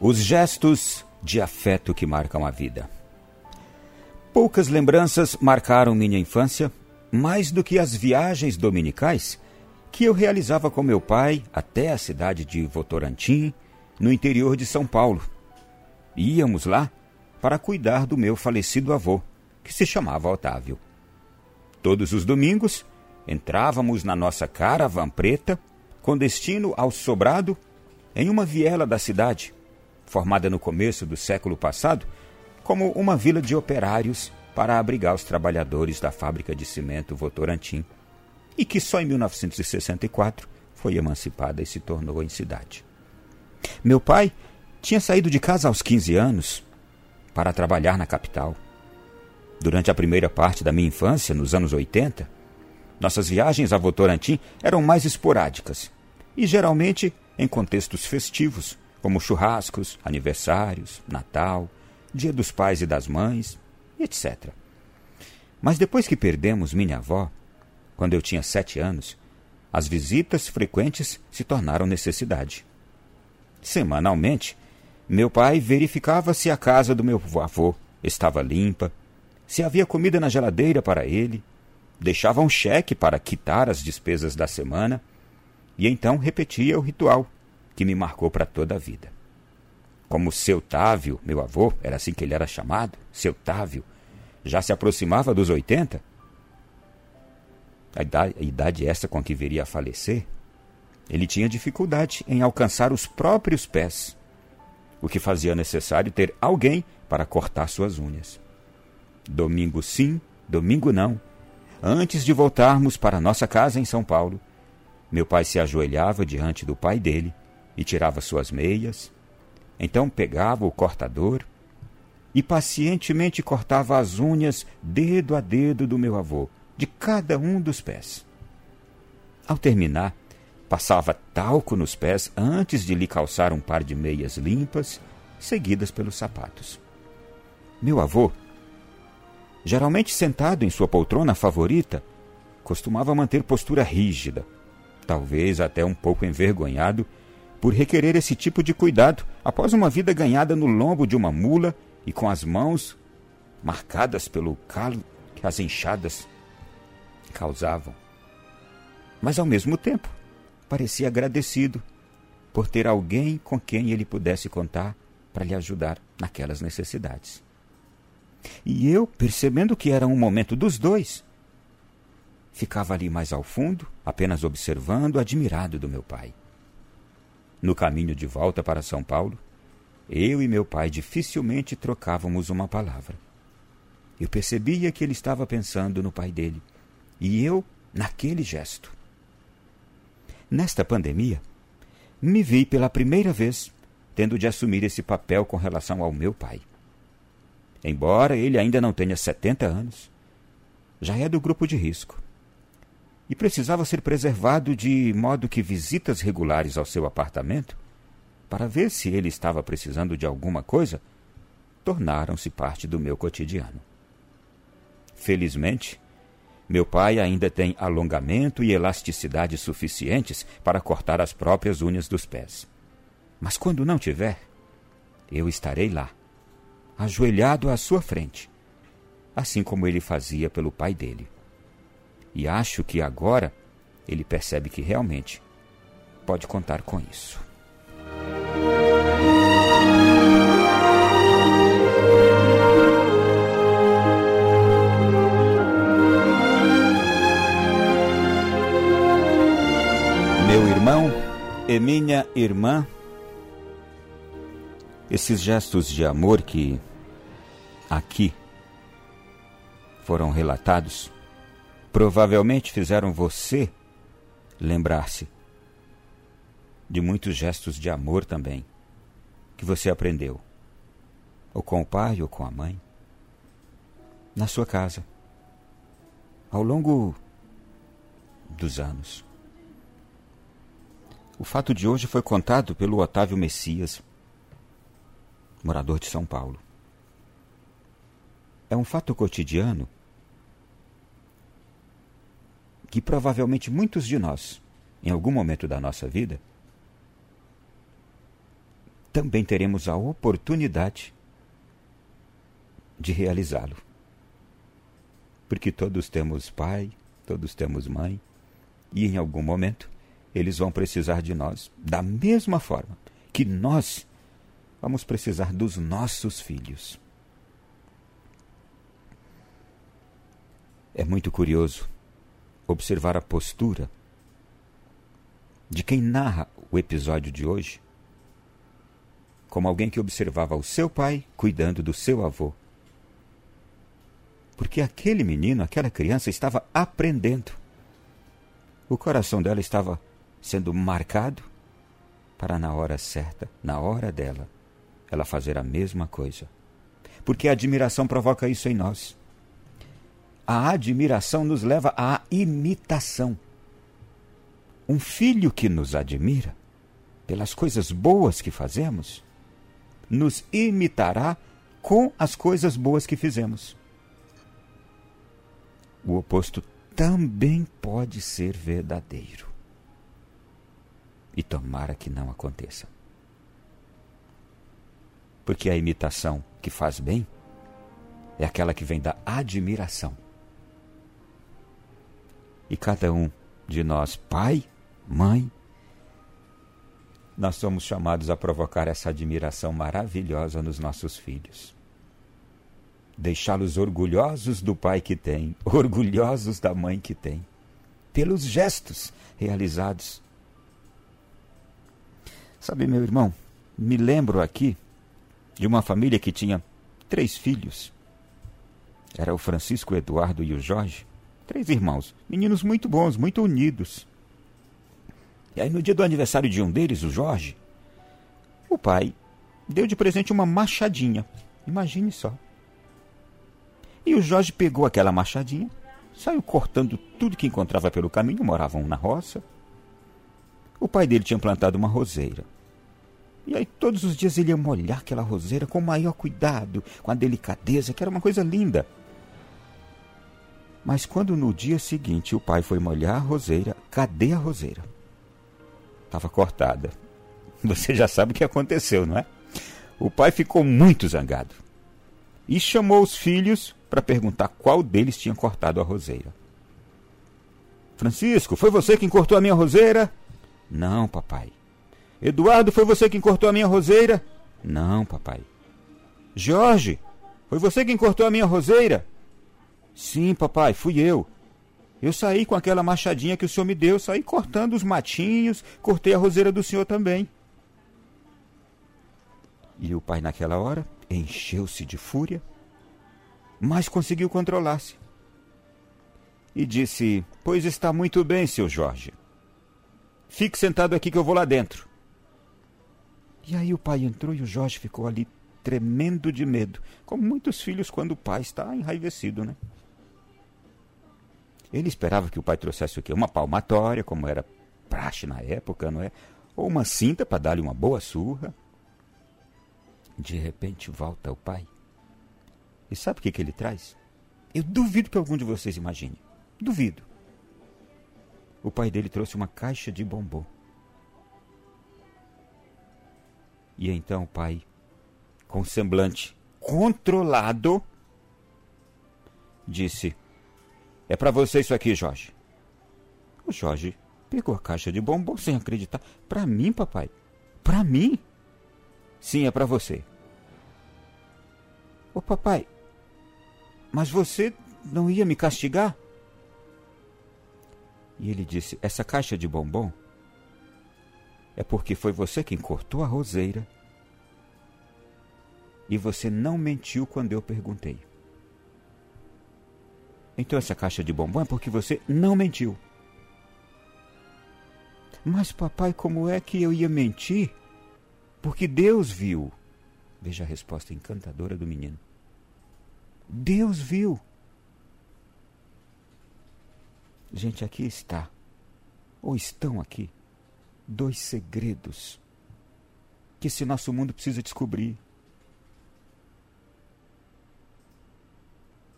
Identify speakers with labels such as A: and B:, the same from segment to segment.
A: Os gestos de afeto que marcam a vida. Poucas lembranças marcaram minha infância, mais do que as viagens dominicais que eu realizava com meu pai até a cidade de Votorantim, no interior de São Paulo. Íamos lá para cuidar do meu falecido avô, que se chamava Otávio. Todos os domingos, entrávamos na nossa caravan preta, com destino ao Sobrado, em uma viela da cidade, formada no começo do século passado como uma vila de operários para abrigar os trabalhadores da fábrica de cimento Votorantim, e que só em 1964 foi emancipada e se tornou em cidade. Meu pai tinha saído de casa aos 15 anos para trabalhar na capital. Durante a primeira parte da minha infância, nos anos 80, nossas viagens a Votorantim eram mais esporádicas e geralmente em contextos festivos, como churrascos, aniversários, Natal, Dia dos Pais e das Mães, etc. Mas depois que perdemos minha avó, quando eu tinha sete anos, as visitas frequentes se tornaram necessidade. Semanalmente, meu pai verificava se a casa do meu avô estava limpa, se havia comida na geladeira para ele, deixava um cheque para quitar as despesas da semana e então repetia o ritual que me marcou para toda a vida. Como seu Távio, meu avô, era assim que ele era chamado, seu Távio, já se aproximava dos 80, a idade, a idade essa com que viria a falecer, ele tinha dificuldade em alcançar os próprios pés, o que fazia necessário ter alguém para cortar suas unhas. Domingo sim, domingo não. Antes de voltarmos para nossa casa em São Paulo, meu pai se ajoelhava diante do pai dele e tirava suas meias. Então pegava o cortador e pacientemente cortava as unhas dedo a dedo do meu avô, de cada um dos pés. Ao terminar, passava talco nos pés antes de lhe calçar um par de meias limpas, seguidas pelos sapatos. Meu avô, geralmente sentado em sua poltrona favorita, costumava manter postura rígida, talvez até um pouco envergonhado por requerer esse tipo de cuidado após uma vida ganhada no lombo de uma mula e com as mãos marcadas pelo calo que as enxadas causavam. Mas ao mesmo tempo, parecia agradecido por ter alguém com quem ele pudesse contar para lhe ajudar naquelas necessidades. E eu, percebendo que era um momento dos dois, ficava ali mais ao fundo, apenas observando, admirado do meu pai. No caminho de volta para São Paulo, eu e meu pai dificilmente trocávamos uma palavra. Eu percebia que ele estava pensando no pai dele, e eu naquele gesto. Nesta pandemia, me vi pela primeira vez tendo de assumir esse papel com relação ao meu pai. Embora ele ainda não tenha 70 anos, já é do grupo de risco e precisava ser preservado de modo que visitas regulares ao seu apartamento, para ver se ele estava precisando de alguma coisa, tornaram-se parte do meu cotidiano. Felizmente, meu pai ainda tem alongamento e elasticidade suficientes para cortar as próprias unhas dos pés. Mas quando não tiver, eu estarei lá, ajoelhado à sua frente, assim como ele fazia pelo pai dele. E acho que agora ele percebe que realmente pode contar com isso. Meu irmão e minha irmã, esses gestos de amor que aqui foram relatados provavelmente fizeram você lembrar-se de muitos gestos de amor também que você aprendeu, ou com o pai ou com a mãe, na sua casa, ao longo dos anos. O fato de hoje foi contado pelo Otávio Messias, morador de São Paulo. É um fato cotidiano que provavelmente muitos de nós, em algum momento da nossa vida, também teremos a oportunidade de realizá-lo. Porque todos temos pai, todos temos mãe, e em algum momento eles vão precisar de nós, da mesma forma que nós vamos precisar dos nossos filhos. É muito curioso observar a postura de quem narra o episódio de hoje como alguém que observava o seu pai cuidando do seu avô. Porque aquele menino, aquela criança estava aprendendo. O coração dela estava sendo marcado para, na hora certa, na hora dela, ela fazer a mesma coisa. Porque a admiração provoca isso em nós. A admiração nos leva à imitação. Um filho que nos admira, pelas coisas boas que fazemos, nos imitará com as coisas boas que fizemos. O oposto também pode ser verdadeiro. E tomara que não aconteça. Porque a imitação que faz bem é aquela que vem da admiração. E cada um de nós, pai, mãe, nós somos chamados a provocar essa admiração maravilhosa nos nossos filhos. Deixá-los orgulhosos do pai que tem, orgulhosos da mãe que tem, pelos gestos realizados. Sabe, meu irmão, me lembro aqui de uma família que tinha três filhos. Era o Francisco, o Eduardo e o Jorge. Três irmãos, meninos muito bons, muito unidos. E aí, no dia do aniversário de um deles, o Jorge, o pai deu de presente uma machadinha. Imagine só. E o Jorge pegou aquela machadinha, saiu cortando tudo que encontrava pelo caminho, moravam na roça. O pai dele tinha plantado uma roseira. E aí todos os dias ele ia molhar aquela roseira com o maior cuidado, com a delicadeza, que era uma coisa linda. Mas quando no dia seguinte o pai foi molhar a roseira, cadê a roseira? estava cortada. Você já sabe o que aconteceu, não é? O pai ficou muito zangado e chamou os filhos para perguntar qual deles tinha cortado a roseira. Francisco, foi você quem cortou a minha roseira? Não, papai. Eduardo, foi você quem cortou a minha roseira? Não, papai. Jorge, foi você quem cortou a minha roseira? Sim, papai, fui eu. Eu saí com aquela machadinha que o senhor me deu, saí cortando os matinhos, cortei a roseira do senhor também. E o pai, naquela hora, encheu-se de fúria, mas conseguiu controlar-se. E disse: Pois está muito bem, seu Jorge. Fique sentado aqui que eu vou lá dentro. E aí o pai entrou e o Jorge ficou ali tremendo de medo, como muitos filhos quando o pai está enraivecido, né? Ele esperava que o pai trouxesse o quê? Uma palmatória, como era praxe na época, não é? Ou uma cinta para dar-lhe uma boa surra. De repente volta o pai. E sabe o que, que ele traz? Eu duvido que algum de vocês imagine. Duvido. O pai dele trouxe uma caixa de bombom. E então o pai, com semblante controlado, disse: é para você isso aqui, Jorge. O Jorge pegou a caixa de bombom sem acreditar. Para mim, papai? Para mim? Sim, é para você. Ô papai, mas você não ia me castigar? E ele disse: Essa caixa de bombom é porque foi você quem cortou a roseira e você não mentiu quando eu perguntei. Então essa caixa de bombom é porque você não mentiu. Mas papai, como é que eu ia mentir? Porque Deus viu. Veja a resposta encantadora do menino. Deus viu. Gente, aqui está, ou estão aqui, dois segredos que esse nosso mundo precisa descobrir.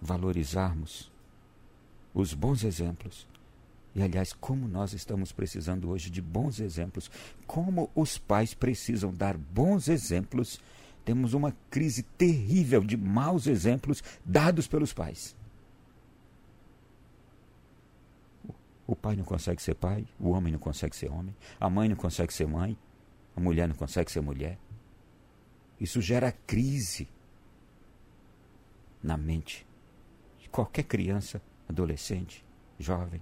A: Valorizarmos os bons exemplos E aliás, como nós estamos precisando hoje de bons exemplos, como os pais precisam dar bons exemplos, temos uma crise terrível de maus exemplos dados pelos pais. O pai não consegue ser pai, o homem não consegue ser homem, a mãe não consegue ser mãe, a mulher não consegue ser mulher. Isso gera crise na mente de qualquer criança, adolescente, jovem.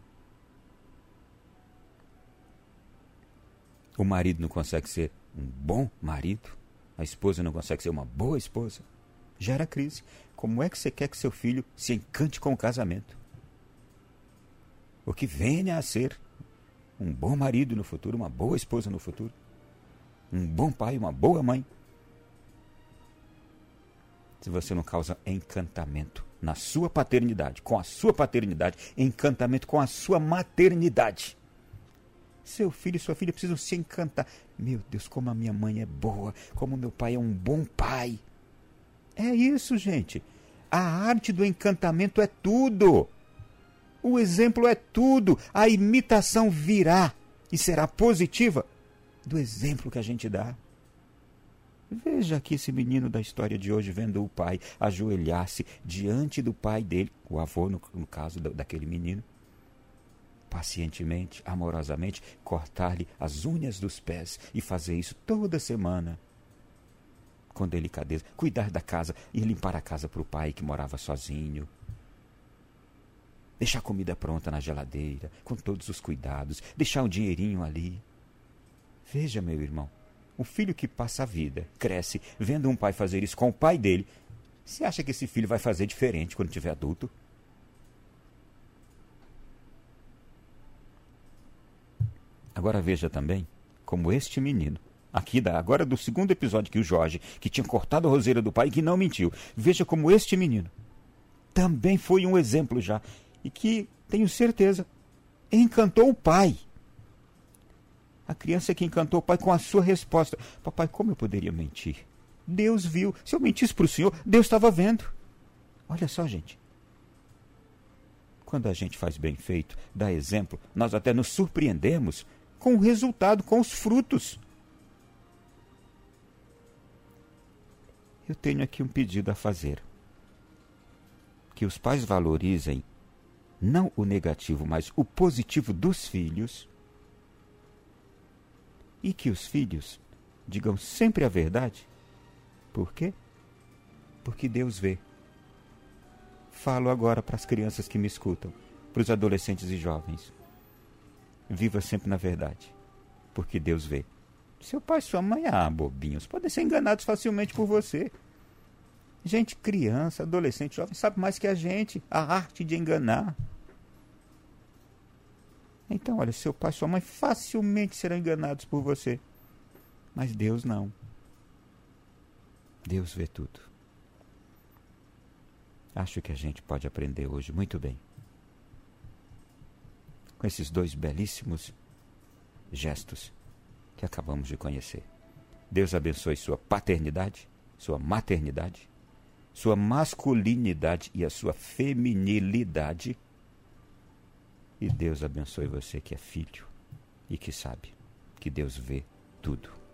A: O marido não consegue ser um bom marido, a esposa não consegue ser uma boa esposa. Gera crise. Como é que você quer que seu filho se encante com o casamento? O que venha a ser um bom marido no futuro, uma boa esposa no futuro, um bom pai, uma boa mãe. Se você não causa encantamento na sua paternidade, com a sua paternidade, encantamento com a sua maternidade. Seu filho e sua filha precisam se encantar. Meu Deus, como a minha mãe é boa, como meu pai é um bom pai. É isso, gente. A arte do encantamento é tudo. O exemplo é tudo. A imitação virá e será positiva do exemplo que a gente dá. Veja aqui esse menino da história de hoje vendo o pai ajoelhar-se diante do pai dele, o avô, no, no caso da, daquele menino, pacientemente, amorosamente, cortar-lhe as unhas dos pés e fazer isso toda semana. Com delicadeza, cuidar da casa e limpar a casa para o pai que morava sozinho. Deixar a comida pronta na geladeira, com todos os cuidados, deixar um dinheirinho ali. Veja, meu irmão, o filho que passa a vida, cresce, vendo um pai fazer isso com o pai dele, você acha que esse filho vai fazer diferente quando tiver adulto? Agora veja também como este menino, aqui da agora do segundo episódio que o Jorge, que tinha cortado a roseira do pai e que não mentiu. Veja como este menino também foi um exemplo já e que, tenho certeza, encantou o pai. A criança que encantou o pai com a sua resposta: Papai, como eu poderia mentir? Deus viu. Se eu mentisse para o senhor, Deus estava vendo. Olha só, gente. Quando a gente faz bem feito, dá exemplo, nós até nos surpreendemos com o resultado, com os frutos. Eu tenho aqui um pedido a fazer. Que os pais valorizem não o negativo, mas o positivo dos filhos e que os filhos digam sempre a verdade. Por quê? Porque Deus vê. Falo agora para as crianças que me escutam, para os adolescentes e jovens. Viva sempre na verdade, porque Deus vê. Seu pai e sua mãe, ah, bobinhos, podem ser enganados facilmente por você. Gente, criança, adolescente, jovem, sabe mais que a gente a arte de enganar. Então, olha, seu pai e sua mãe facilmente serão enganados por você. Mas Deus não. Deus vê tudo. Acho que a gente pode aprender hoje muito bem com esses dois belíssimos gestos que acabamos de conhecer. Deus abençoe sua paternidade, sua maternidade, sua masculinidade e a sua feminilidade e Deus abençoe você que é filho e que sabe que Deus vê tudo.